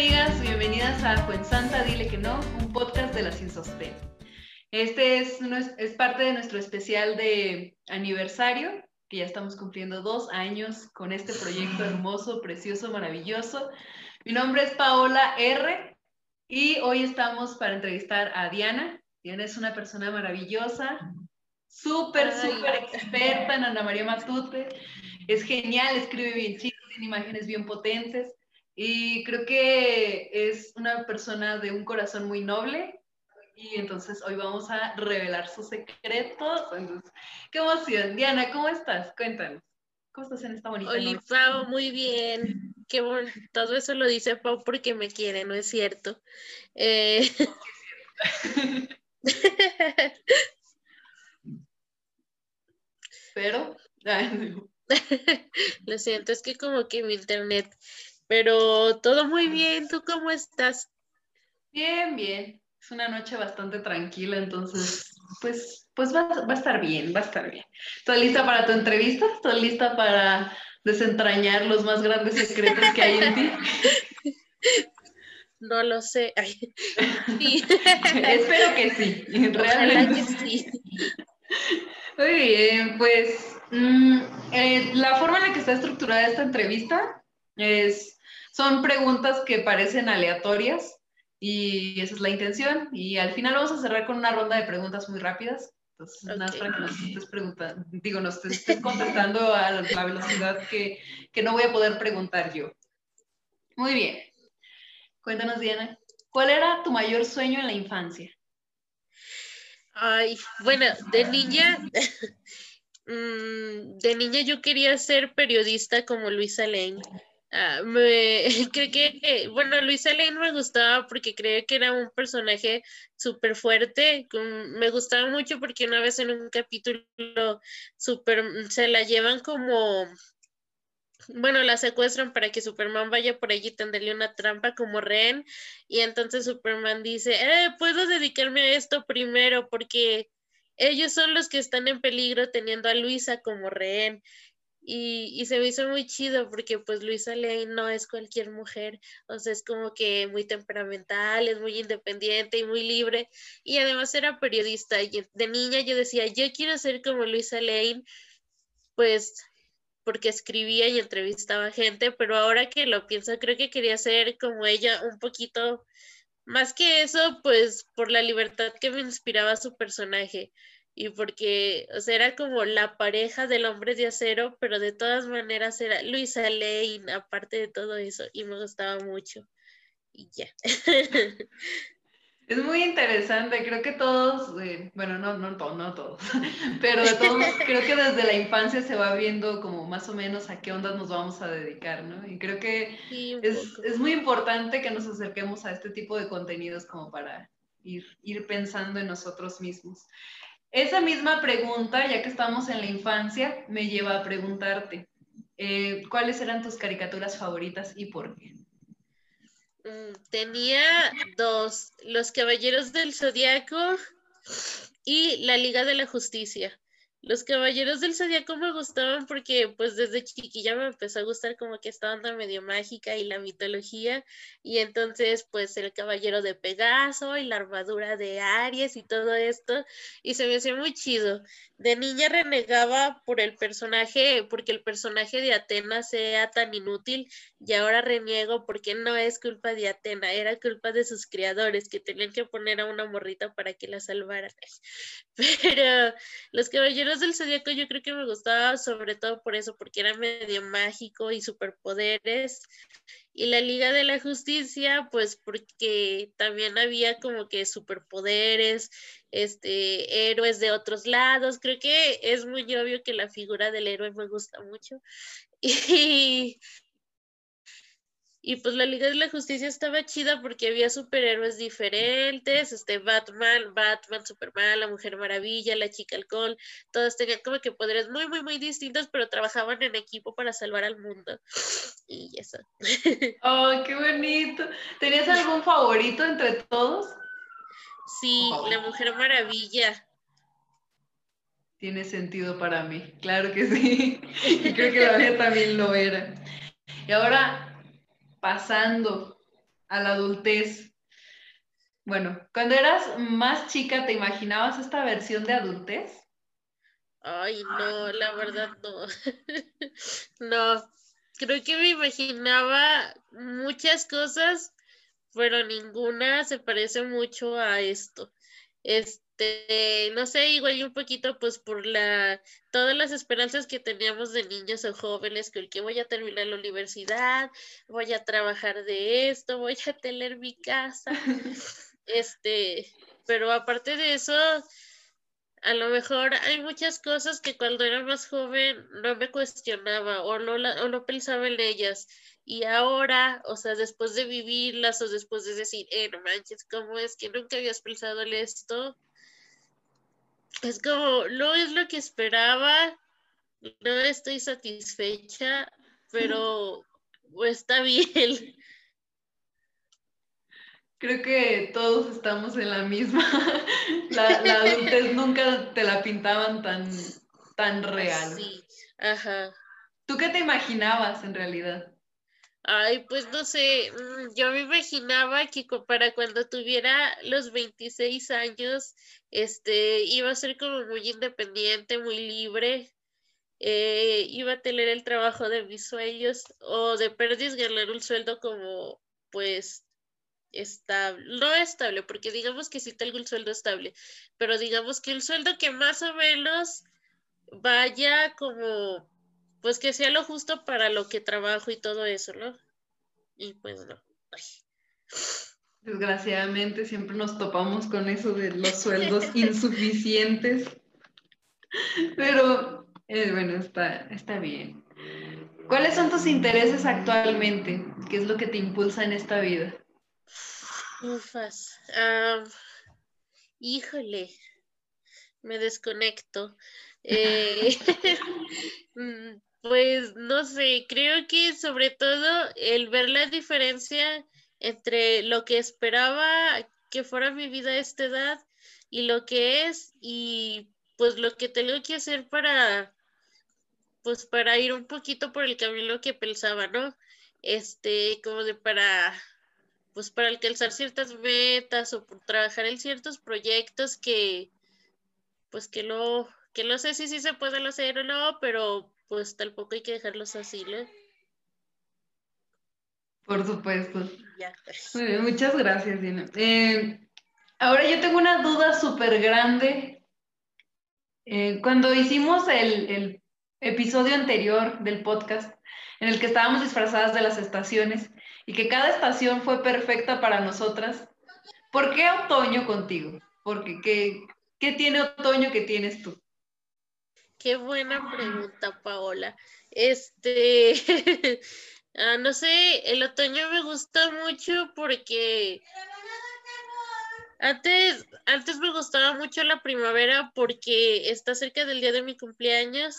amigas, bienvenidas a Santa Dile que no, un podcast de la Sin Sostén. Este es, es parte de nuestro especial de aniversario, que ya estamos cumpliendo dos años con este proyecto hermoso, precioso, maravilloso. Mi nombre es Paola R. y hoy estamos para entrevistar a Diana. Diana es una persona maravillosa, súper, súper experta en Ana María Matute. Es genial, escribe bien chido, tiene imágenes bien potentes. Y creo que es una persona de un corazón muy noble. Y entonces hoy vamos a revelar sus secretos. Entonces, qué emoción. Diana, ¿cómo estás? Cuéntanos. ¿Cómo estás en esta bonita Hola, Pau, muy bien. Qué bueno. Todo eso lo dice Pau porque me quiere, ¿no es cierto? Eh... Pero, lo siento, es que como que mi internet pero todo muy bien, ¿tú cómo estás? Bien, bien. Es una noche bastante tranquila, entonces, pues, pues va, a estar bien, va a estar bien. ¿Estás lista para tu entrevista? ¿Estás lista para desentrañar los más grandes secretos que hay en ti? No lo sé. Espero que sí, realmente. sí. Muy bien, pues mm, eh, la forma en la que está estructurada esta entrevista es son preguntas que parecen aleatorias y esa es la intención. Y al final vamos a cerrar con una ronda de preguntas muy rápidas. Entonces, nada para que nos estés preguntando, digo, nos estés contestando a la velocidad que, que no voy a poder preguntar yo. Muy bien. Cuéntanos, Diana, ¿cuál era tu mayor sueño en la infancia? Ay, bueno, de niña, mm, de niña yo quería ser periodista como Luisa Lane. Ah, me, creo que, bueno, Luisa Lane me gustaba porque creía que era un personaje súper fuerte. Me gustaba mucho porque una vez en un capítulo super, se la llevan como, bueno, la secuestran para que Superman vaya por allí y tenderle una trampa como rehén. Y entonces Superman dice, eh, puedo dedicarme a esto primero porque ellos son los que están en peligro teniendo a Luisa como rehén. Y, se me hizo muy chido porque pues Luisa Lane no es cualquier mujer, o sea, es como que muy temperamental, es muy independiente y muy libre y además era periodista y de niña yo decía, yo quiero ser como Luisa Lane, pues porque escribía y entrevistaba gente, pero ahora que lo pienso creo que quería ser como ella un poquito más que eso, pues por la libertad que me inspiraba su personaje y porque, o sea, era como la pareja del hombre de acero, pero de todas maneras era Luisa Lane, aparte de todo eso, y me gustaba mucho. Y ya. Es muy interesante, creo que todos, eh, bueno, no, no, no todos, pero de todos, creo que desde la infancia se va viendo como más o menos a qué ondas nos vamos a dedicar, ¿no? Y creo que es, es, muy importante que nos acerquemos a este tipo de contenidos como para ir, ir pensando en nosotros mismos. Esa misma pregunta, ya que estamos en la infancia, me lleva a preguntarte, eh, ¿cuáles eran tus caricaturas favoritas y por qué? Mm, tenía dos, Los Caballeros del Zodiaco y La Liga de la Justicia. Los Caballeros del Zodíaco me gustaban porque pues desde chiquilla me empezó a gustar como que esta onda medio mágica y la mitología y entonces pues el Caballero de Pegaso y la armadura de Aries y todo esto y se me hacía muy chido. De niña renegaba por el personaje, porque el personaje de Atena sea tan inútil y ahora reniego porque no es culpa de Atena, era culpa de sus creadores que tenían que poner a una morrita para que la salvaran. Pero los Caballeros del Zodíaco yo creo que me gustaba sobre todo por eso, porque era medio mágico y superpoderes. Y la Liga de la Justicia, pues porque también había como que superpoderes, este, héroes de otros lados. Creo que es muy obvio que la figura del héroe me gusta mucho. Y y pues la Liga de la Justicia estaba chida porque había superhéroes diferentes, este Batman, Batman, Superman, la Mujer Maravilla, la Chica Alcohol, todos tenían como que poderes muy, muy, muy distintos, pero trabajaban en equipo para salvar al mundo. Y eso. ¡Oh, qué bonito! ¿Tenías algún favorito entre todos? Sí, la Mujer Maravilla. Tiene sentido para mí, claro que sí. Y creo que la mía también lo era. Y ahora, pasando a la adultez. Bueno, cuando eras más chica, ¿te imaginabas esta versión de adultez? Ay, no, la verdad no. no, creo que me imaginaba muchas cosas, pero ninguna se parece mucho a esto. Este, no sé, igual un poquito pues por la todas las esperanzas que teníamos de niños o jóvenes que el que voy a terminar la universidad, voy a trabajar de esto, voy a tener mi casa. Este, pero aparte de eso, a lo mejor hay muchas cosas que cuando era más joven no me cuestionaba o no, o no pensaba en ellas. Y ahora, o sea, después de vivirlas o después de decir, eh, no manches, ¿cómo es que nunca habías pensado en esto? Es como, no es lo que esperaba, no estoy satisfecha, pero está bien. Creo que todos estamos en la misma. La, la adultez nunca te la pintaban tan, tan real. Sí, ajá. ¿Tú qué te imaginabas en realidad? Ay, pues no sé, mm, yo me imaginaba que para cuando tuviera los 26 años, este, iba a ser como muy independiente, muy libre, eh, iba a tener el trabajo de mis sueños o de perder ganar un sueldo como, pues, estable, no estable, porque digamos que sí tengo un sueldo estable, pero digamos que el sueldo que más o menos vaya como, pues que sea lo justo para lo que trabajo y todo eso, ¿no? Y pues no. Desgraciadamente siempre nos topamos con eso de los sueldos insuficientes, pero eh, bueno, está, está bien. ¿Cuáles son tus intereses actualmente? ¿Qué es lo que te impulsa en esta vida? Ufas. híjole, me desconecto. Eh, mm, pues no sé, creo que sobre todo el ver la diferencia entre lo que esperaba que fuera mi vida a esta edad y lo que es y pues lo que tengo que hacer para pues para ir un poquito por el camino que pensaba, ¿no? Este, como de para pues para alcanzar ciertas metas o por trabajar en ciertos proyectos que pues que no que no sé si sí se pueden hacer o no, pero pues tampoco hay que dejarlos así, ¿no? Por supuesto. muchas gracias, Dina. Eh, ahora yo tengo una duda súper grande. Eh, cuando hicimos el, el episodio anterior del podcast, en el que estábamos disfrazadas de las estaciones, y que cada estación fue perfecta para nosotras. ¿Por qué otoño contigo? Porque ¿qué, qué tiene otoño que tienes tú? Qué buena pregunta, Paola. Este, ah, no sé, el otoño me gusta mucho porque antes, antes me gustaba mucho la primavera porque está cerca del día de mi cumpleaños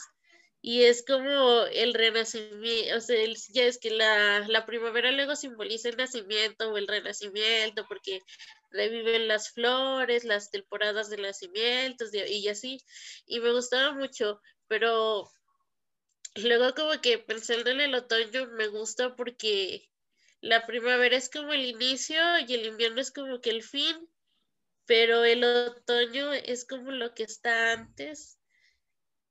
y es como el renacimiento, o sea, ya es que la, la, primavera luego simboliza el nacimiento o el renacimiento, porque reviven las flores, las temporadas de nacimiento y así, y me gustaba mucho, pero luego como que pensando en el otoño me gusta porque la primavera es como el inicio y el invierno es como que el fin, pero el otoño es como lo que está antes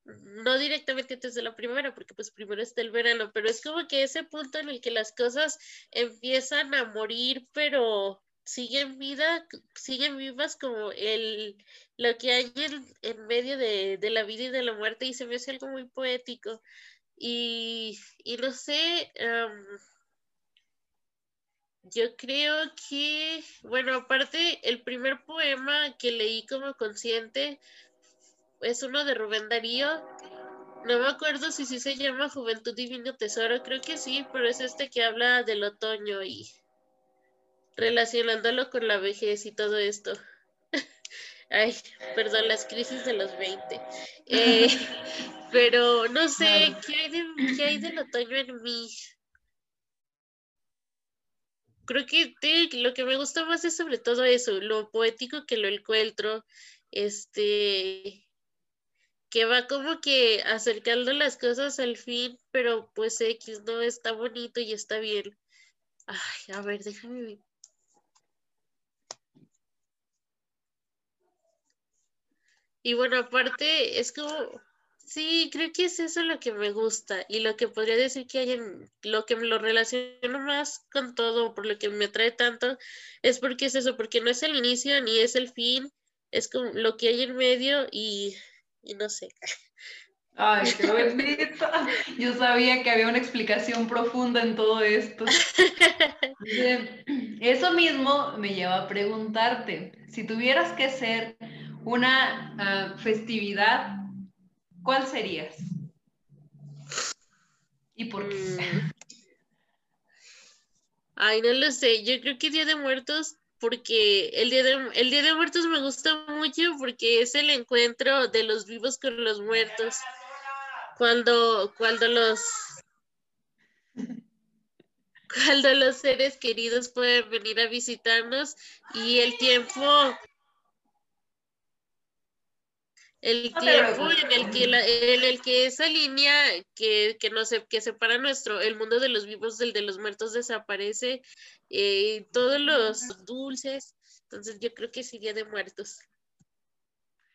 no directamente desde la primavera, porque pues primero está el verano, pero es como que ese punto en el que las cosas empiezan a morir, pero siguen vida, siguen vivas como el lo que hay en, medio de, la vida y de la muerte, y se me hace algo muy poético. Y, y no sé, yo creo que, bueno, aparte, el primer poema que leí como consciente es uno de Rubén Darío. No me acuerdo si sí se llama Juventud Divino Tesoro, creo que sí, pero es este que habla del otoño y relacionándolo con la vejez y todo esto. Ay, perdón, las crisis de los 20. Eh, pero no sé, ¿qué hay, de, ¿qué hay del otoño en mí? Creo que lo que me gusta más es sobre todo eso, lo poético que lo encuentro, este, que va como que acercando las cosas al fin, pero pues X no está bonito y está bien. Ay, a ver, déjame Y bueno, aparte, es como, sí, creo que es eso lo que me gusta y lo que podría decir que hay en, lo que me lo relaciono más con todo, por lo que me atrae tanto, es porque es eso, porque no es el inicio ni es el fin, es como lo que hay en medio y, y no sé. Ay, qué bendita. Yo sabía que había una explicación profunda en todo esto. Eso mismo me lleva a preguntarte, si tuvieras que ser una ah, festividad, ¿cuál serías? ¿Y por qué? Mm. Ay, no lo sé. Yo creo que Día de Muertos, porque el Día de, el Día de Muertos me gusta mucho porque es el encuentro de los vivos con los muertos. Cuando, cuando los cuando los seres queridos pueden venir a visitarnos y el tiempo el tiempo en el que en el que esa línea que, que no que separa nuestro el mundo de los vivos del de los muertos desaparece eh, todos los dulces entonces yo creo que es el día de muertos.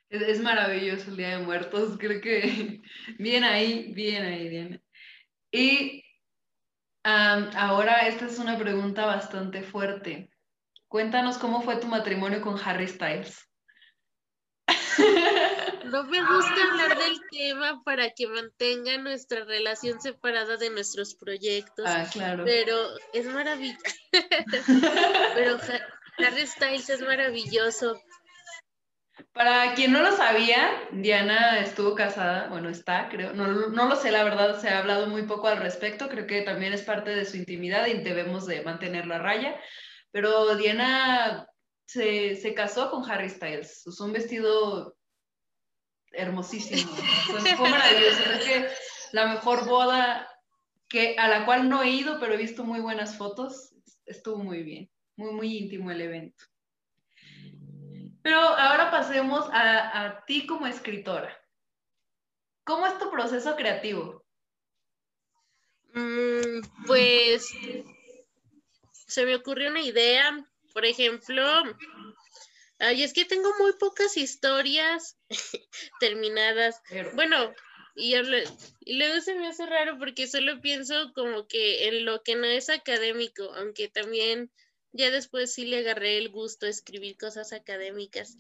Es, maravilloso el día de muertos creo que bien ahí bien ahí bien. Y ahora esta es una pregunta bastante fuerte. Cuéntanos cómo fue tu matrimonio con Harry Styles No me gusta hablar del tema para que mantenga nuestra relación separada de nuestros proyectos. Ah, claro. Pero es maravilloso. pero Harry Styles es maravilloso. Para quien no lo sabía, Diana estuvo casada, bueno, está, creo, no, no, lo sé, la verdad, se ha hablado muy poco al respecto, creo que también es parte de su intimidad y debemos de mantener la raya, pero Diana se, se casó con Harry Styles, usó un vestido hermosísimo. fue maravilloso. Que la mejor boda que, a la cual no he ido, pero he visto muy buenas fotos, estuvo muy bien. Muy, muy íntimo el evento. Pero ahora pasemos a, a ti como escritora. ¿Cómo es tu proceso creativo? Mm, pues se me ocurrió una idea, por ejemplo, Ay, es que tengo muy pocas historias terminadas. Bueno, y, y luego se me hace raro porque solo pienso como que en lo que no es académico, aunque también ya después sí le agarré el gusto a escribir cosas académicas.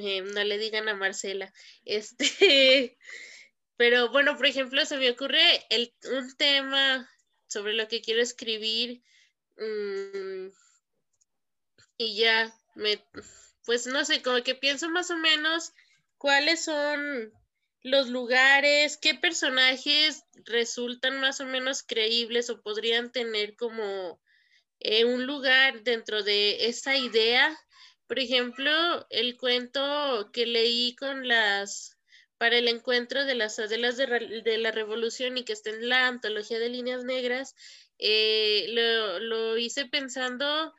Eh, no le digan a Marcela. Este, pero bueno, por ejemplo, se me ocurre el, un tema sobre lo que quiero escribir mm, y ya me pues no sé, como que pienso más o menos cuáles son los lugares, qué personajes resultan más o menos creíbles o podrían tener como eh, un lugar dentro de esa idea. Por ejemplo, el cuento que leí con las para el encuentro de las adelas de, la revolución y que está en la antología de líneas negras, eh, lo, lo, hice pensando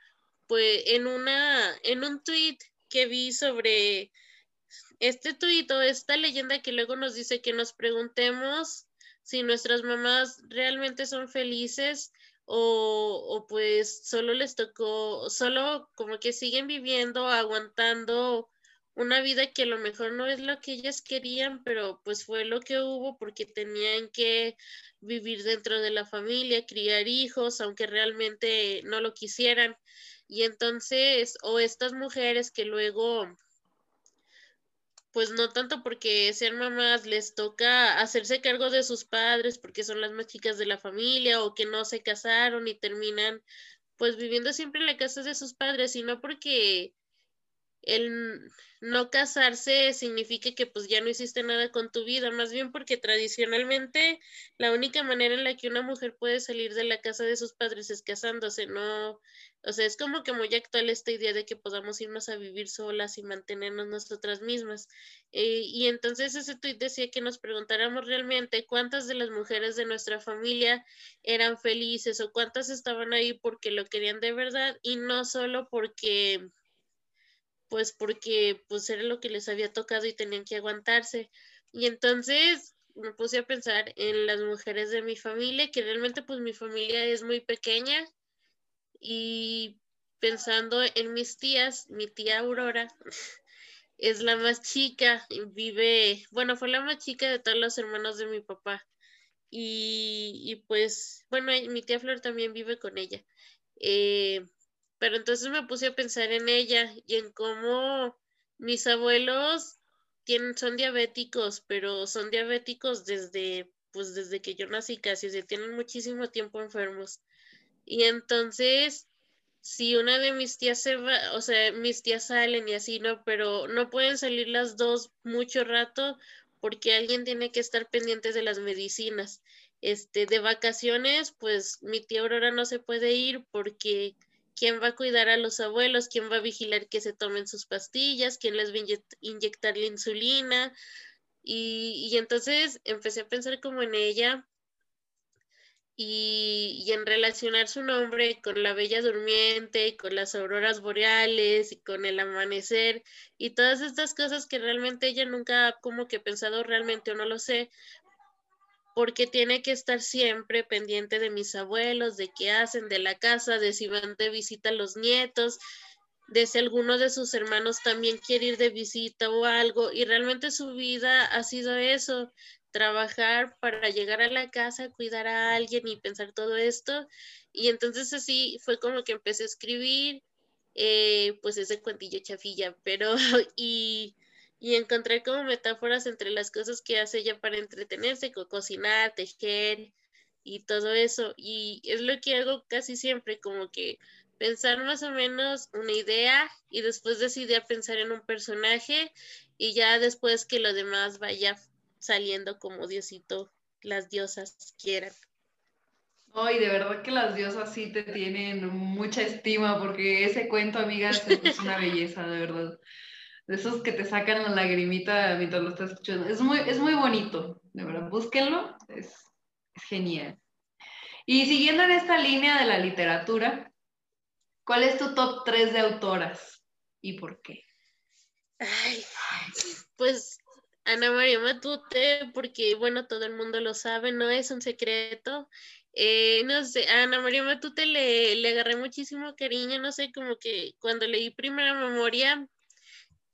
pues en una en un tweet que vi sobre este tuit o esta leyenda que luego nos dice que nos preguntemos si nuestras mamás realmente son felices o, o, pues solo les tocó, solo como que siguen viviendo, aguantando una vida que a lo mejor no es lo que ellas querían, pero pues fue lo que hubo porque tenían que vivir dentro de la familia, criar hijos, aunque realmente no lo quisieran. Y entonces, o estas mujeres que luego, pues no tanto porque sean mamás, les toca hacerse cargo de sus padres porque son las más chicas de la familia o que no se casaron y terminan pues viviendo siempre en la casa de sus padres, sino porque el no casarse significa que pues ya no hiciste nada con tu vida, más bien porque tradicionalmente la única manera en la que una mujer puede salir de la casa de sus padres es casándose, no, o sea, es como que muy actual esta idea de que podamos irnos a vivir solas y mantenernos nosotras mismas. Eh, y entonces ese tuit decía que nos preguntáramos realmente cuántas de las mujeres de nuestra familia eran felices o cuántas estaban ahí porque lo querían de verdad y no solo porque pues porque pues era lo que les había tocado y tenían que aguantarse. Y entonces me puse a pensar en las mujeres de mi familia, que realmente pues mi familia es muy pequeña y pensando en mis tías, mi tía Aurora es la más chica, vive, bueno, fue la más chica de todos los hermanos de mi papá. Y, y pues, bueno, mi tía Flor también vive con ella. Eh, pero entonces me puse a pensar en ella y en cómo mis abuelos tienen, son diabéticos, pero son diabéticos desde, pues desde que yo nací casi, se tienen muchísimo tiempo enfermos. Y entonces, si una de mis tías se va, o sea, mis tías salen y así, ¿no? Pero no pueden salir las dos mucho rato porque alguien tiene que estar pendiente de las medicinas. Este, de vacaciones, pues mi tía Aurora no se puede ir porque quién va a cuidar a los abuelos, quién va a vigilar que se tomen sus pastillas, quién les va a inyectar la insulina. Y, y entonces empecé a pensar como en ella y, y, en relacionar su nombre con la Bella Durmiente y con las auroras boreales y con el amanecer y todas estas cosas que realmente ella nunca como que pensado realmente o no lo sé, porque tiene que estar siempre pendiente de mis abuelos, de qué hacen, de la casa, de si van de visita los nietos, de si alguno de sus hermanos también quiere ir de visita o algo, y realmente su vida ha sido eso, trabajar para llegar a la casa, cuidar a alguien y pensar todo esto. Y entonces así fue como que empecé a escribir, eh, pues ese cuentillo chafilla, pero y, y encontré como metáforas entre las cosas que hace ella para entretenerse, como cocinar, tejer y todo eso. Y es lo que hago casi siempre, como que pensar más o menos una idea y después decidir pensar en un personaje y ya después que lo demás vaya saliendo como Diosito, las diosas quieran. Ay, de verdad que las diosas sí te tienen mucha estima porque ese cuento, amigas, es una belleza, de verdad. De esos que te sacan la lagrimita mientras lo estás escuchando. Es muy, es muy bonito, de verdad. Búsquenlo, es, es genial. Y siguiendo en esta línea de la literatura, ¿cuál es tu top 3 de autoras y por qué? Ay, pues Ana María Matute, porque bueno, todo el mundo lo sabe, no es un secreto. Eh, no sé, a Ana María Matute le, le agarré muchísimo cariño, no sé, como que cuando leí Primera Memoria,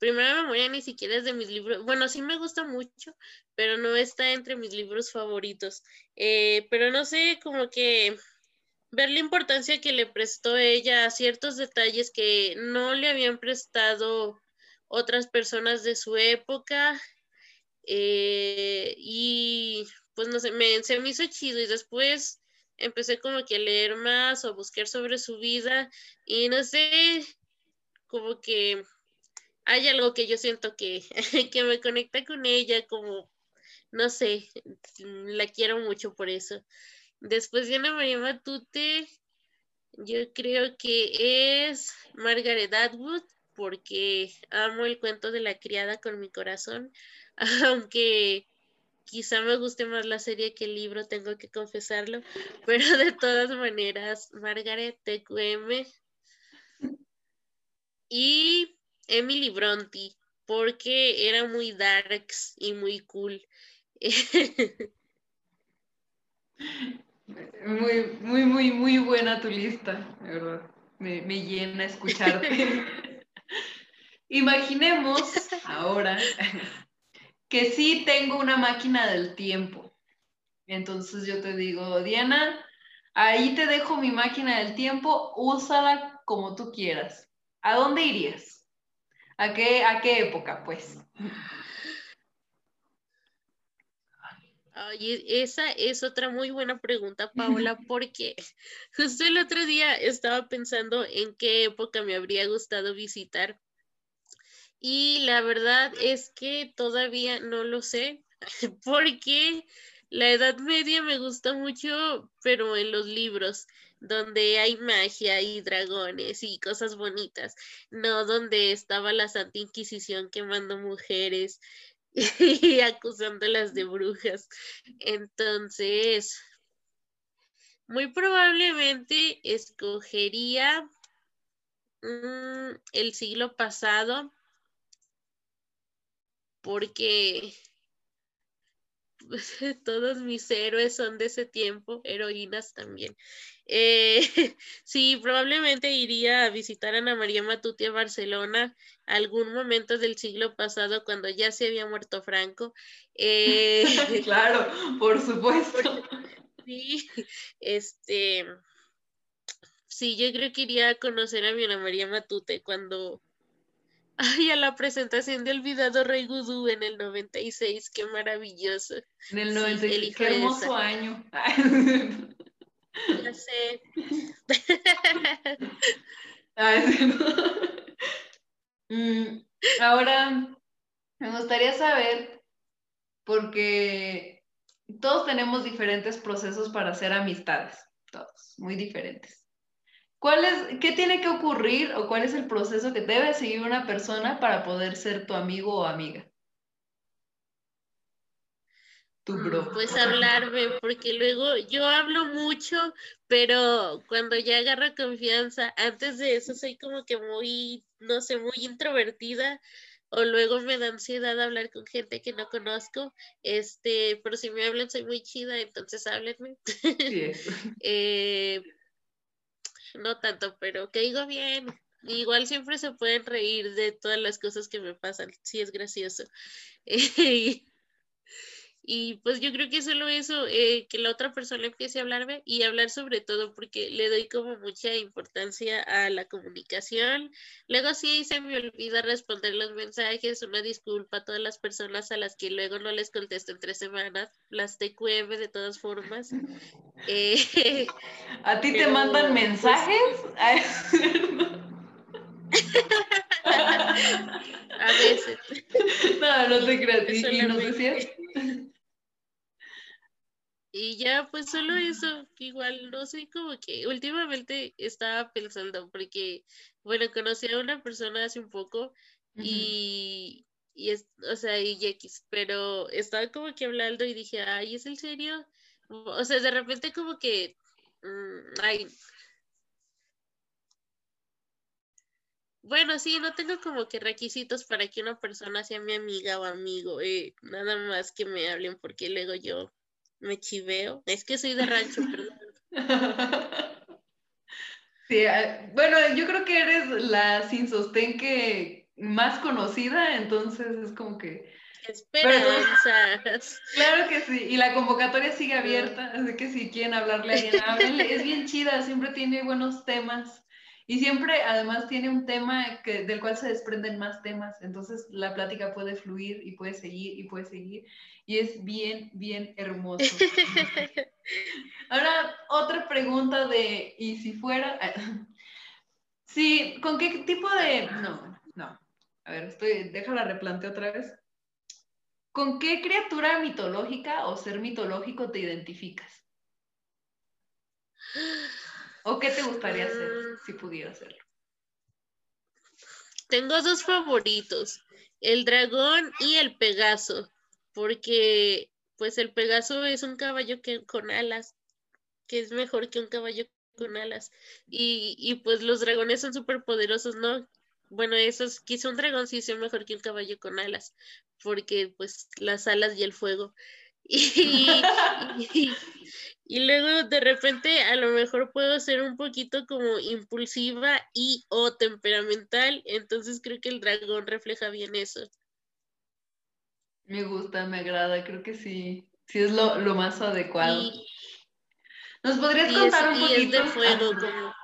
Primera Memoria ni siquiera es de mis libros, bueno, sí me gusta mucho, pero no está entre mis libros favoritos. Eh, pero no sé, como que ver la importancia que le prestó ella a ciertos detalles que no le habían prestado otras personas de su época eh, y pues no sé, me, se me hizo chido y después empecé como que a leer más o a buscar sobre su vida y no sé, como que hay algo que yo siento que, que me conecta con ella, como, no sé, la quiero mucho por eso. Después de Ana María Matute, yo creo que es Margaret Atwood, porque amo el cuento de la criada con mi corazón. aunque quizá me guste más la serie que el libro, tengo que confesarlo, pero de todas maneras, Margaret TQM y Emily Bronte, porque era muy darks y muy cool. Muy, muy, muy, muy buena tu lista, de verdad. Me, me llena escucharte. Imaginemos ahora que sí tengo una máquina del tiempo. Entonces yo te digo, Diana, ahí te dejo mi máquina del tiempo, úsala como tú quieras. ¿A dónde irías? ¿A qué, a qué época, pues? Ay, esa es otra muy buena pregunta, Paola, porque justo el otro día estaba pensando en qué época me habría gustado visitar y la verdad es que todavía no lo sé, porque la Edad Media me gusta mucho, pero en los libros, donde hay magia y dragones y cosas bonitas, no donde estaba la Santa Inquisición quemando mujeres y acusándolas de brujas. Entonces, muy probablemente escogería mm, el siglo pasado porque todos mis héroes son de ese tiempo, heroínas también. Eh, sí, probablemente iría a visitar a Ana María Matute a Barcelona algún momento del siglo pasado cuando ya se había muerto Franco. Eh, claro, por supuesto. Sí, este, sí, yo creo que iría a conocer a mi Ana María Matute cuando, ay, a la presentación de Olvidado Rey Gudú en el 96, qué maravilloso. En el 96, qué hermoso año. Ya sé. Mm, ahora, me gustaría saber, porque todos tenemos diferentes procesos para hacer amistades, todos, muy diferentes. ¿Cuál es, ¿Qué tiene que ocurrir o cuál es el proceso que debe seguir una persona para poder ser tu amigo o amiga? Mm, pues hablarme, porque luego yo hablo mucho, pero cuando ya agarro confianza, antes de eso soy como que muy, no sé, muy introvertida, o luego me da ansiedad hablar con gente que no conozco, este, pero si me hablan soy muy chida, entonces háblenme. Eh, no tanto, pero que digo bien. Igual siempre se pueden reír de todas las cosas que me pasan, sí es gracioso. Y pues yo creo que solo eso, eh, que la otra persona empiece a hablarme y hablar sobre todo porque le doy como mucha importancia a la comunicación. Luego sí se me olvida responder los mensajes, una disculpa a todas las personas a las que luego no les contesto en tres semanas, las TQM de todas formas. Eh, ¿A ti te mandan pues mensajes? a veces. No, no te creas. ¿Y nos decías? Y ya, pues solo eso, igual, no sé, como que últimamente estaba pensando, porque, bueno, conocí a una persona hace un poco y, y es, o sea, y X, pero estaba como que hablando y dije, ay, ¿es el serio? O sea, de repente como que, mm, ay, bueno, sí, no tengo como que requisitos para que una persona sea mi amiga o amigo, eh, nada más que me hablen porque luego yo me chiveo. Es que soy de rancho, perdón. Sí, ah, bueno, yo creo que eres la sin sostén que más conocida, entonces es como que... Esperanzas. claro que sí, y la convocatoria sigue abierta, así que si quieren hablarle a alguien, háblenle. Es bien chida, siempre tiene buenos temas. Y siempre, además, tiene un tema que, del cual se desprenden más temas. Entonces, la plática puede fluir y puede seguir y puede seguir. Y es bien, bien hermoso. Ahora, otra pregunta de, ¿y si fuera? Sí, ¿con qué tipo de...? No, no. A ver, estoy, déjala replanteo otra vez. ¿Con qué criatura mitológica o ser mitológico te identificas? ¿O qué te gustaría hacer mm. si pudiera hacerlo? Tengo dos favoritos, el dragón y el pegaso, porque pues el pegaso es un caballo que, con alas, que es mejor que un caballo con alas. Y, y pues los dragones son súper poderosos, ¿no? Bueno, esos, quizá un dragón sí sea mejor que un caballo con alas, porque pues las alas y el fuego. y, y luego de repente a lo mejor puedo ser un poquito como impulsiva y o temperamental, entonces creo que el dragón refleja bien eso. Me gusta, me agrada, creo que sí, sí es lo, más adecuado. ¿Nos podrías contar un poquito? Es de fuego, como...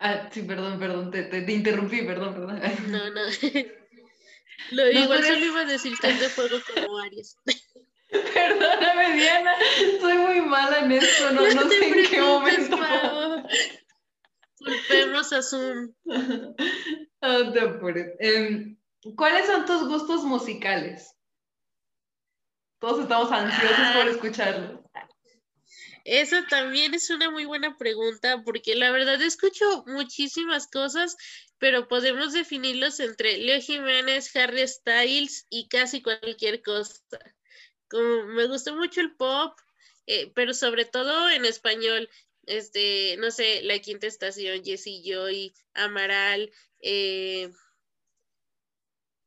Ah, sí, perdón, perdón, te, te, interrumpí, perdón, perdón. No, no. lo, igual solo iba a decir que es de fuego como Aries. Perdóname, Diana, soy muy mala en esto, no, no, sé en qué momento. Culpemos a Zoom. No te apures. ¿Cuáles son tus gustos musicales? Todos estamos ansiosos por ah. escucharlo. Esa también es una muy buena pregunta porque la verdad escucho muchísimas cosas, pero podemos definirlos entre Leo Jiménez, Harry Styles y casi cualquier cosa como me gustó mucho el pop, eh, pero sobre todo en español, este, no sé, La Quinta Estación, Jessie Joy, Amaral, eh,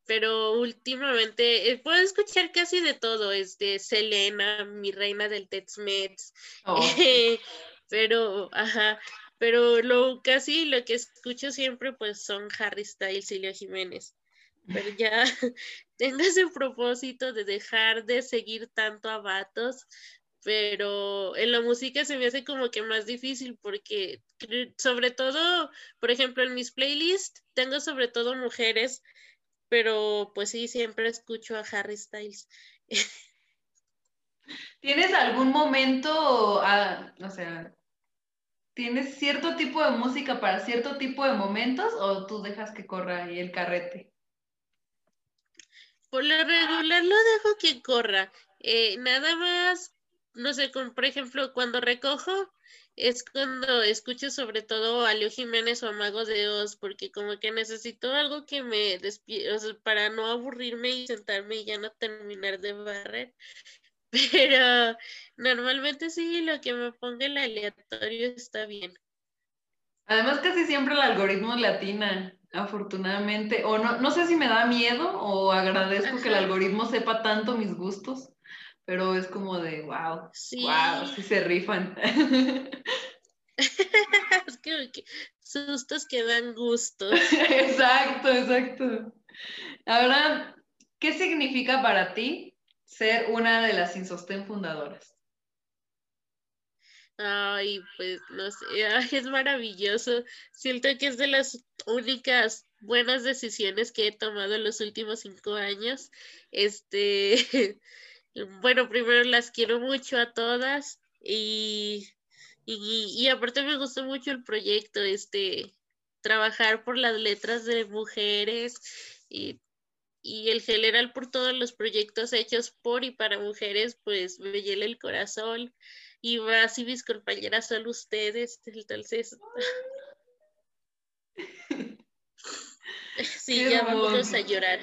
pero últimamente eh, puedo escuchar casi de todo, este, Selena, mi reina del Tex-Mex, oh. pero, ajá, pero lo casi lo que escucho siempre pues son Harry Styles y Leo Jiménez. Pero ya tengo ese propósito de dejar de seguir tanto a vatos, pero en la música se me hace como que más difícil porque sobre todo, por ejemplo, en mis playlists tengo sobre todo mujeres pero pues sí, siempre escucho a Harry Styles. ¿Tienes algún momento, ah, o sea, tienes cierto tipo de música para cierto tipo de momentos o tú dejas que corra ahí el carrete? Por lo regular lo dejo que corra. Eh, nada más, no sé, por ejemplo, cuando recojo, es cuando escucho sobre todo a Leo Jiménez o a Mago de Oz, porque como que necesito algo que me despierta, o sea, para no aburrirme y sentarme y ya no terminar de barrer. Pero normalmente sí, lo que me ponga el aleatorio está bien. Además, casi siempre el algoritmo latina, afortunadamente. O no, no sé si me da miedo o agradezco que el algoritmo sepa tanto mis gustos pero es como de, wow, sí. wow, sí se rifan. es que, sustos que dan gusto. exacto, exacto. Ahora, ¿qué significa para ti ser una de las Insostén fundadoras? Ay, pues no sé, es maravilloso. Siento que es de las únicas buenas decisiones que he tomado en los últimos cinco años. Este, bueno, primero las quiero mucho a todas y, y, aparte me gustó mucho el proyecto, este, trabajar por las letras de mujeres y, y el general por todos los proyectos hechos por y para mujeres, pues me llena el corazón y más y mis compañeras son ustedes, entonces... sí, ya vamos a llorar.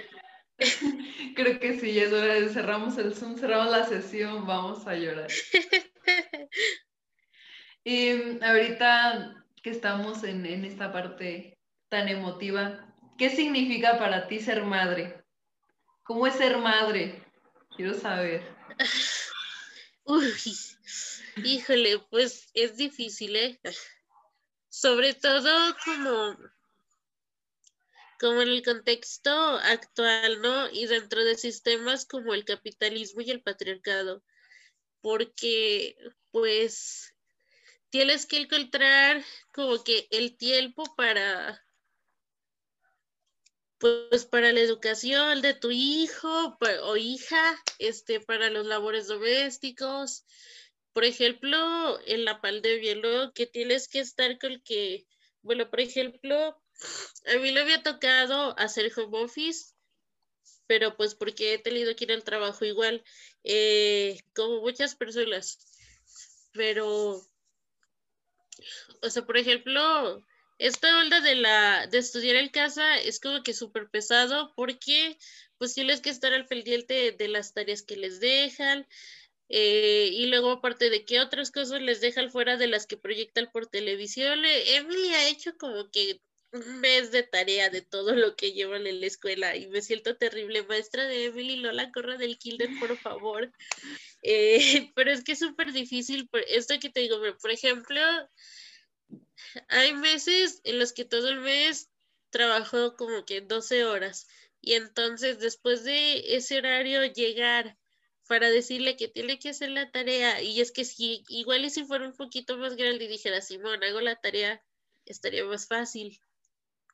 Creo que sí, es hora de cerramos el Zoom, cerramos la sesión, vamos a llorar. y ahorita que estamos en, esta parte tan emotiva, ¿qué significa para ti ser madre? ¿Cómo es ser madre? Quiero saber. Uy, híjole, pues es difícil, ¿eh? Sobre todo como como en el contexto actual, ¿no? Y dentro de sistemas como el capitalismo y el patriarcado, porque pues tienes que encontrar como que el tiempo para pues para la educación de tu hijo o hija, este, para los labores domésticos. Por ejemplo, en la pandemia, ¿no? Que tienes que estar con que, bueno, por ejemplo, a mí le había tocado hacer home office, pero pues porque he tenido que ir al trabajo igual, eh, como muchas personas. Pero, o sea, por ejemplo, esta onda de la de estudiar en casa es como que súper pesado porque pues tienes que estar al pendiente de las tareas que les dejan, eh, y luego, aparte de qué otras cosas les dejan fuera de las que proyectan por televisión, eh, Emily ha hecho como que un mes de tarea de todo lo que llevan en la escuela y me siento terrible. Maestra de Emily, no la corra del kinder, por favor. Eh, pero es que es súper difícil. Esto que te digo, por ejemplo, hay meses en los que todo el mes trabajo como que 12 horas y entonces después de ese horario llegar para decirle que tiene que hacer la tarea y es que si igual y si fuera un poquito más grande y dijera Simón hago la tarea estaría más fácil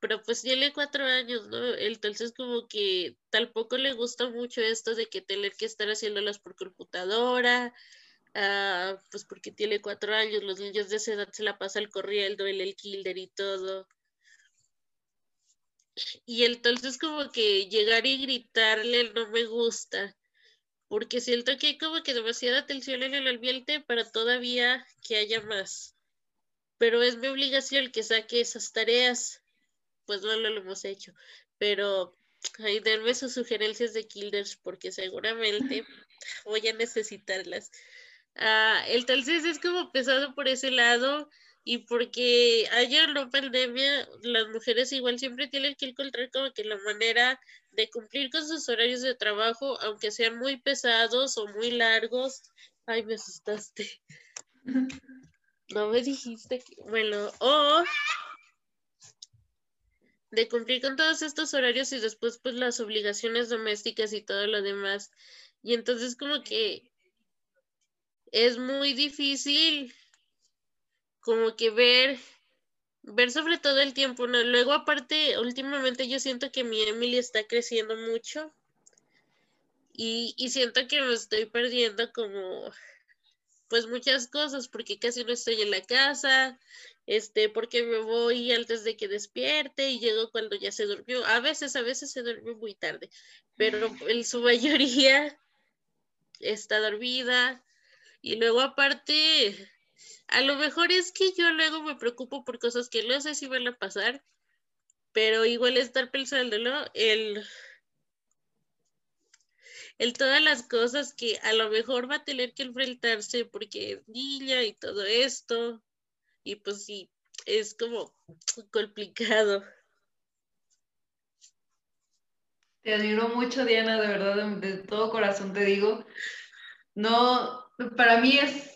pero pues tiene cuatro años, ¿no? Entonces como que tampoco le gusta mucho esto de que tener que estar haciéndolas por computadora, ah, pues porque tiene cuatro años, los niños de esa edad se la pasan corriendo, el, el kinder y todo. Y entonces como que llegar y gritarle no me gusta, porque siento que hay como que demasiada atención en el ambiente para todavía que haya más. Pero es mi obligación que saque esas tareas pues no lo hemos hecho. Pero ahí denme sus sugerencias de Kilders porque seguramente voy a necesitarlas. Ah, el tal es como pesado por ese lado. y porque haya no pandemia, las mujeres igual siempre tienen que encontrar como que la manera de cumplir con sus horarios de trabajo, aunque sean muy pesados o muy largos. Ay, me asustaste. No me dijiste que, bueno, o de cumplir con todos estos horarios y después pues las obligaciones domésticas y todo lo demás. Y entonces como que es muy difícil como que ver, ver sobre todo el tiempo, ¿no? Luego aparte, últimamente yo siento que mi Emily está creciendo mucho y, y siento que me estoy perdiendo como pues muchas cosas porque casi no estoy en la casa, este, porque me voy antes de que despierte y llego cuando ya se durmió. A veces, a veces se duerme muy tarde, pero en su mayoría está dormida. Y luego aparte, a lo mejor es que yo luego me preocupo por cosas que no sé si van a pasar, pero igual estar pensándolo, el, el todas las cosas que a lo mejor va a tener que enfrentarse porque es niña y todo esto, y pues sí, es como complicado. Te admiro mucho, Diana, de verdad, de, todo corazón te digo. No, para mí es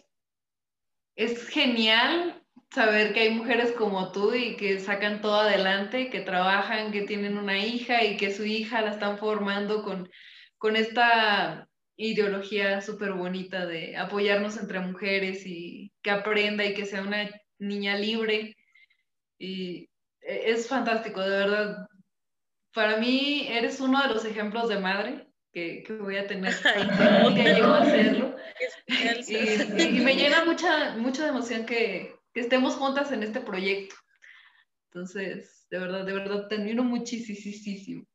es genial saber que hay mujeres como tú y que sacan todo adelante, que trabajan, que tienen una hija y que su hija la están formando con, con esta ideología súper bonita de apoyarnos entre mujeres y que aprenda y que sea una niña libre. Y e, es fantástico, de verdad. Para mí eres uno de los ejemplos de madre que, voy a tener que llego a hacerlo. y, me llena mucha, mucha emoción que, estemos juntas en este proyecto. Entonces, de verdad, de verdad, te admiro muchísimo.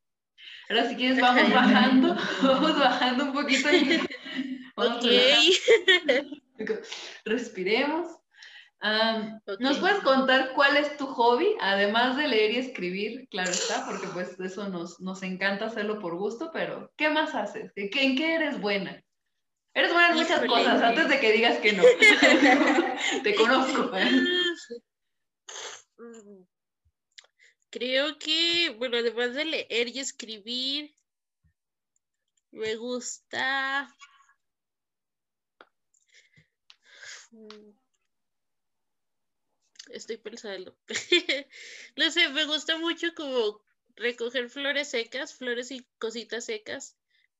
Ahora si quieres vamos bajando, vamos bajando un poquito. ok. Respiremos. ¿Nos puedes contar cuál es tu hobby, además de leer y escribir? Claro está, porque pues eso nos, nos encanta hacerlo por gusto, pero ¿qué más haces? ¿En qué eres buena? Eres buena en muchas cosas, antes de que digas que no. Te conozco. Creo que, bueno, además de leer y escribir, me gusta... Estoy pensando. no sé, me gusta mucho como recoger flores secas, flores y cositas secas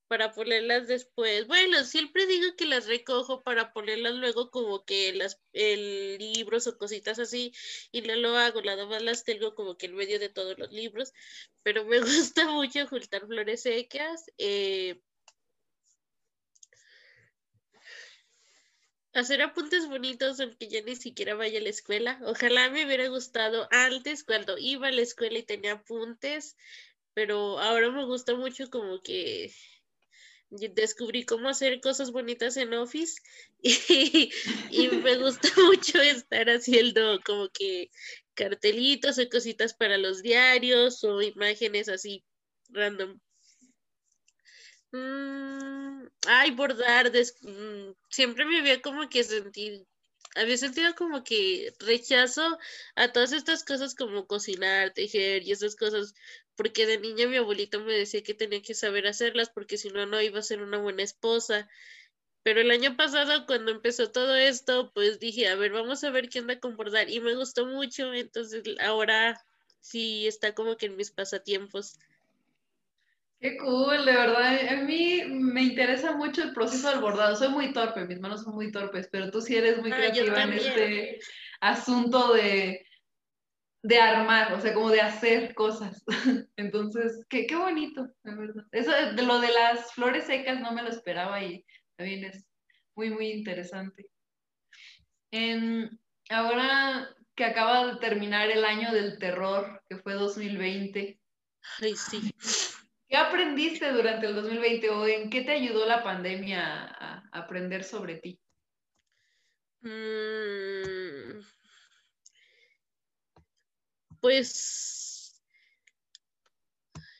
para ponerlas después. Bueno, siempre digo que las recojo para ponerlas luego como que las el libros o cositas así y no lo hago, nada más las tengo como que en medio de todos los libros, pero me gusta mucho juntar flores secas. Eh, hacer apuntes bonitos aunque ya ni siquiera vaya a la escuela. Ojalá me hubiera gustado antes cuando iba a la escuela y tenía apuntes, pero ahora me gusta mucho como que descubrí cómo hacer cosas bonitas en Office y, me gusta mucho estar haciendo como que cartelitos o cositas para los diarios o imágenes así random Mm, ay, bordar, mm, siempre me había como que sentir, había sentido como que rechazo a todas estas cosas como cocinar, tejer y esas cosas, porque de niña mi abuelito me decía que tenía que saber hacerlas porque si no, no iba a ser una buena esposa. Pero el año pasado, cuando empezó todo esto, pues dije, a ver, vamos a ver qué anda con bordar. Y me gustó mucho, entonces ahora sí está como que en mis pasatiempos. Qué cool, de verdad. A mí me interesa mucho el proceso del bordado. Soy muy torpe, mis manos son muy torpes, pero tú sí eres muy ah, creativa en este asunto de, de armar, o sea, como de hacer cosas. Entonces, qué, qué bonito, de verdad. Eso de lo de las flores secas no me lo esperaba y también es muy, muy interesante. ahora que acaba de terminar el año del terror, que fue 2020. Ay, sí. ¿Qué aprendiste durante el 2020 o en qué te ayudó la pandemia a, aprender sobre ti? Mm. pues,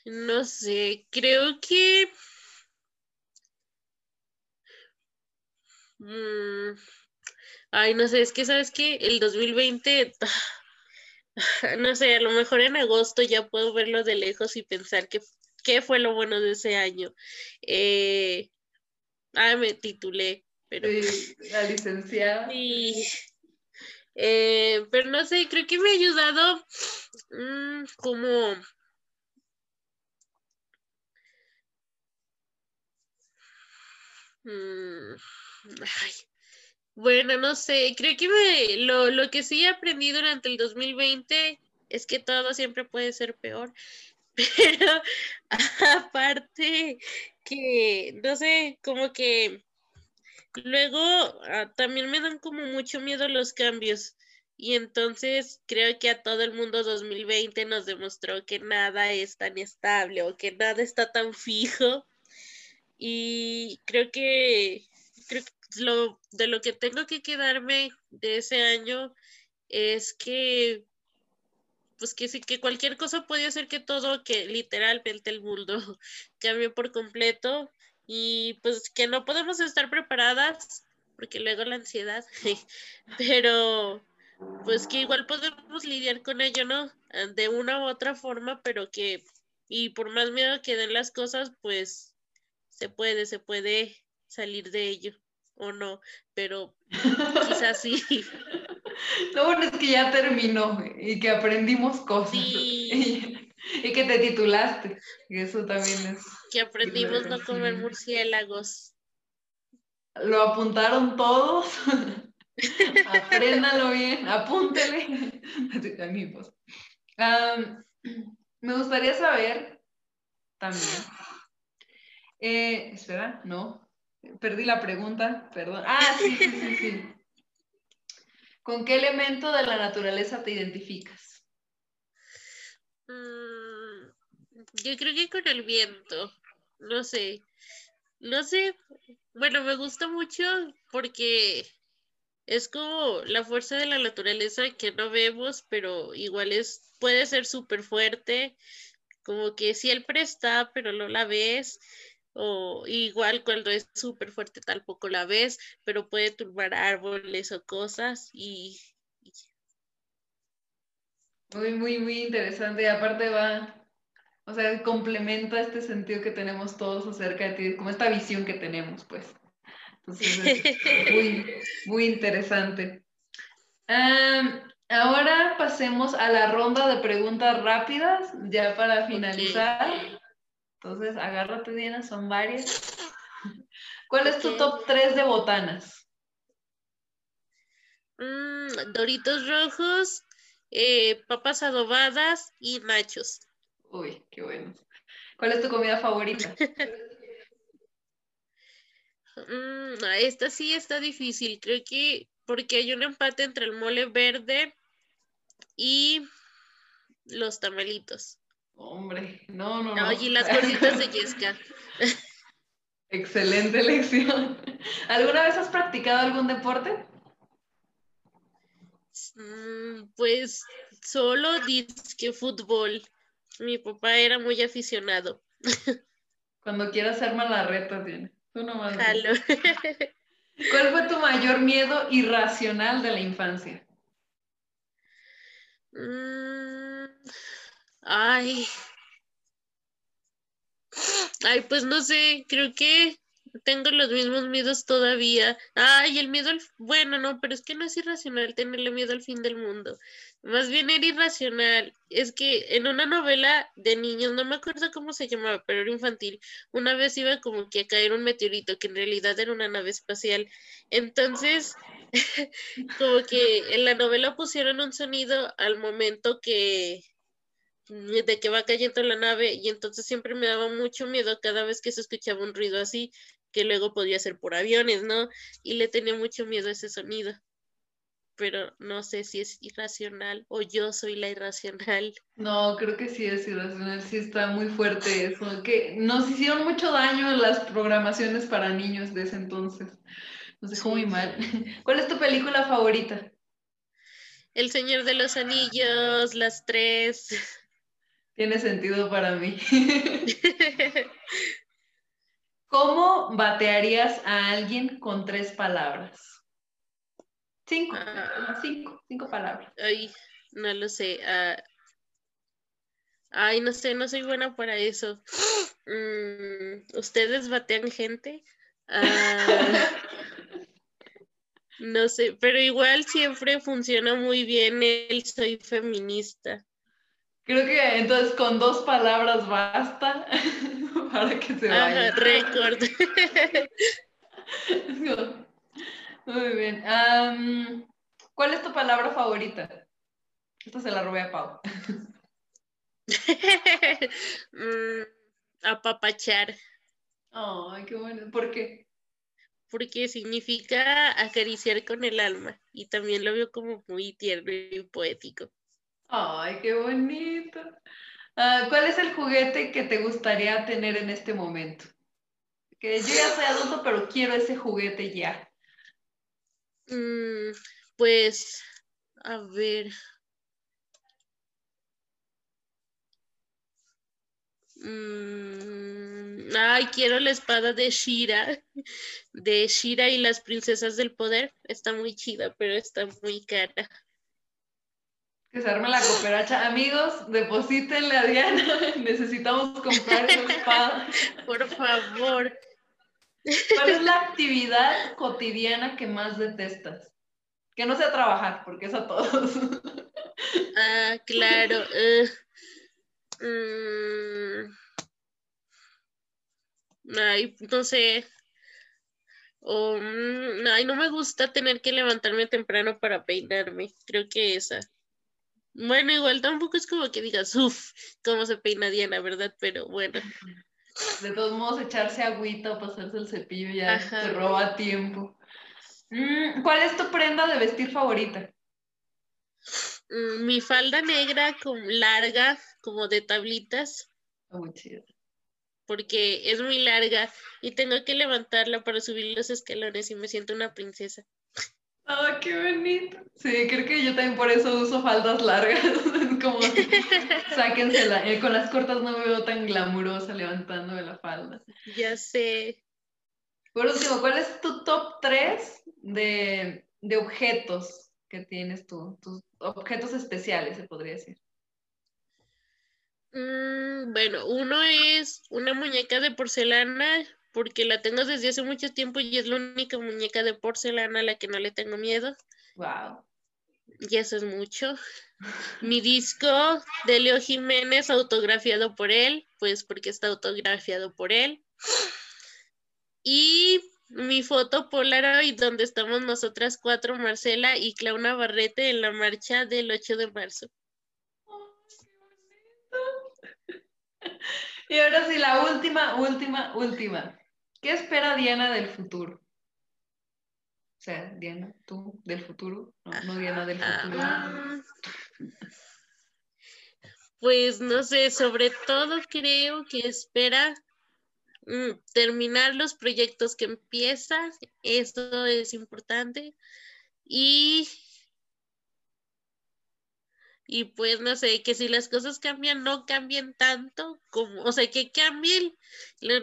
no sé, creo que... Mm, Ay, no sé, es que sabes que el 2020, no sé, a lo mejor en agosto ya puedo verlo de lejos y pensar que qué fue lo bueno de ese año. Eh, ah, me titulé, pero... la licenciada. Sí. Eh, pero no sé, creo que me ha ayudado mm, como Mm, bueno, no sé, creo que me, lo, lo que sí aprendí durante el 2020 es que todo siempre puede ser peor, pero aparte que, no sé, como que luego ah, también me dan como mucho miedo los cambios. Y entonces creo que a todo el mundo 2020 nos demostró que nada es tan estable o que nada está tan fijo y creo que, creo lo, de lo que tengo que quedarme de ese año es que pues que sí, que cualquier cosa puede hacer que todo, que literalmente el mundo cambie por completo y pues que no podemos estar preparadas porque luego la ansiedad, pero pues que igual podemos lidiar con ello, ¿no? De una u otra forma, pero que, y por más miedo que den las cosas, pues se puede, se puede salir de ello o no, pero quizás sí. Lo bueno es que ya terminó y que aprendimos cosas. Y, que te titulaste. Y eso también es. Que aprendimos no comer murciélagos. Lo apuntaron todos. Apréndalo bien, apúntele. me gustaría saber también eh, espera, no. Perdí la pregunta, perdón. Ah, sí, sí, sí, sí. ¿Con qué elemento de la naturaleza te identificas? Mm, yo creo que con el viento. No sé. No sé. Bueno, me gusta mucho porque es como la fuerza de la naturaleza que no vemos, pero igual es, puede ser súper fuerte. Como que siempre está, pero no la ves o igual cuando es súper fuerte tampoco la ves, pero puede turbar árboles o cosas y, Muy, muy, muy interesante y aparte va, o sea, complementa este sentido que tenemos todos acerca de ti, como esta visión que tenemos, pues. Entonces es muy, muy interesante. ahora pasemos a la ronda de preguntas rápidas, ya para finalizar. Entonces, agárrate, Diana, son varias. ¿Cuál es tu top 3 de botanas? Mm, doritos rojos, eh, papas adobadas y nachos. Uy, qué bueno. ¿Cuál es tu comida favorita? Mm, esta sí está difícil. Creo que porque hay un empate entre el mole verde y los tamalitos. Hombre, no, no, no. y las gorditas de Yesca. Excelente elección. ¿Alguna vez has practicado algún deporte? Mm, pues solo disque fútbol. Mi papá era muy aficionado. Cuando quieras hacer la reta, tiene. Tú nomás. ¿Cuál fue tu mayor miedo irracional de la infancia? Mm, Ay. Ay, pues no sé, creo que tengo los mismos miedos todavía. Ay, el miedo al... Bueno, no, pero es que no es irracional tenerle miedo al fin del mundo. Más bien era irracional. Es que en una novela de niños, no me acuerdo cómo se llamaba, pero era infantil, una vez iba como que a caer un meteorito, que en realidad era una nave espacial. Entonces, como que en la novela pusieron un sonido al momento que de que va cayendo la nave y entonces siempre me daba mucho miedo cada vez que se escuchaba un ruido así, que luego podía ser por aviones, ¿no? Y le tenía mucho miedo a ese sonido. Pero no sé si es irracional o yo soy la irracional. No, creo que sí es irracional, sí está muy fuerte eso, que nos hicieron mucho daño las programaciones para niños de ese entonces. Nos dejó muy mal. ¿Cuál es tu película favorita? El Señor de los Anillos, las tres. Tiene sentido para mí. ¿Cómo batearías a alguien con tres palabras? Cinco, ah. cinco, cinco palabras. Ay, no lo sé. Ah, ay, no sé, no soy buena para eso. Mm, ¿Ustedes batean gente? Ah, no sé, pero igual siempre funciona muy bien el soy feminista. Creo que entonces con dos palabras basta para que se vaya. Ajá, récord. Muy bien. ¿Cuál es tu palabra favorita? Esta se la robé a Pau. mm, apapachar. Ay, qué bueno. ¿Por qué? Porque significa acariciar con el alma y también lo veo como muy tierno y poético. Ay, qué bonito. Ah, ¿Cuál es el juguete que te gustaría tener en este momento? Que yo ya soy adulto, pero quiero ese juguete ya. Mm, pues, a ver. Mm, ay, quiero la espada de Shira, de Shira y las princesas del poder. Está muy chida, pero está muy cara. Que se arme la cooperacha. Amigos, deposítenle a Diana. Necesitamos comprar esa espada. Por favor. ¿Cuál es la actividad cotidiana que más detestas? Que no sea trabajar, porque es a todos. Ah, claro. Eh, mm, ay, no sé. Mm, ay, no me gusta tener que levantarme temprano para peinarme. Creo que esa. Bueno, igual tampoco es como que digas, uff, cómo se peina Diana, ¿verdad? Pero bueno. De todos modos, echarse agüita o pasarse el cepillo ya te roba tiempo. Mm, ¿Cuál es tu prenda de vestir favorita? Mm, mi falda negra con larga, como de tablitas. muy chido. Porque es muy larga y tengo que levantarla para subir los escalones y me siento una princesa. ¡Ah, qué bonito! Sí, creo que yo también por eso uso faldas largas. Como sáquensela. Eh, con las cortas no me veo tan glamurosa levantándome la falda. Ya sé. Por último, ¿cuál es tu top 3 de, objetos que tienes tú? Tus objetos especiales, se podría decir. Mm, bueno, uno es una muñeca de porcelana porque la tengo desde hace mucho tiempo y es la única muñeca de porcelana a la que no le tengo miedo. Wow. Y eso es mucho. Mi disco de Leo Jiménez autografiado por él, pues porque está autografiado por él. Y mi foto Polaroid donde estamos nosotras cuatro, Marcela y Clauna Barrete en la marcha del 8 de marzo. Y ahora sí, la última, última, última. ¿Qué espera Diana del futuro? O sea, Diana, tú del futuro, no, Diana del futuro. Ah. Pues no sé, sobre todo creo que espera mm, terminar los proyectos que empieza, eso es importante. Y y pues no sé, que si las cosas cambian, no cambien tanto como, o sea, que cambien lo,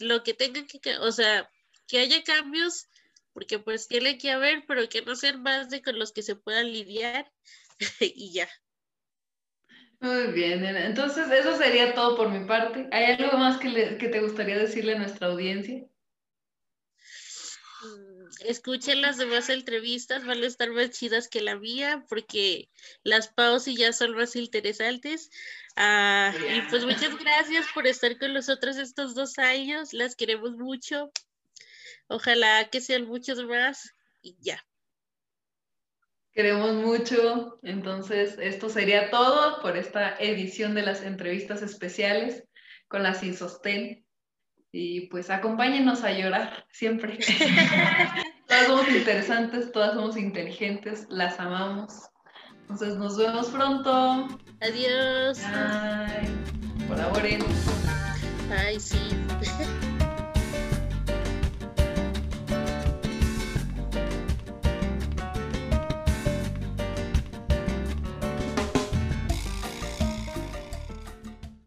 lo que tengan que, o sea, que haya cambios, porque pues tiene que haber, pero que no sean más de con los que se puedan lidiar y ya. Muy bien, entonces eso sería todo por mi parte. ¿Hay algo más que, que te gustaría decirle a nuestra audiencia? Escuchen las demás entrevistas, van a estar más chidas que la mía, porque las pausas ya son más interesantes. Ah, y pues muchas gracias por estar con nosotros estos dos años, las queremos mucho. Ojalá que sean muchos más y ya. Queremos mucho, entonces esto sería todo por esta edición de las entrevistas especiales con la Sin Sostén. Y pues acompáñenos a llorar siempre. todas somos interesantes, todas somos inteligentes, las amamos. Entonces nos vemos pronto. Adiós. Bye. Colaboren. Ay, sí.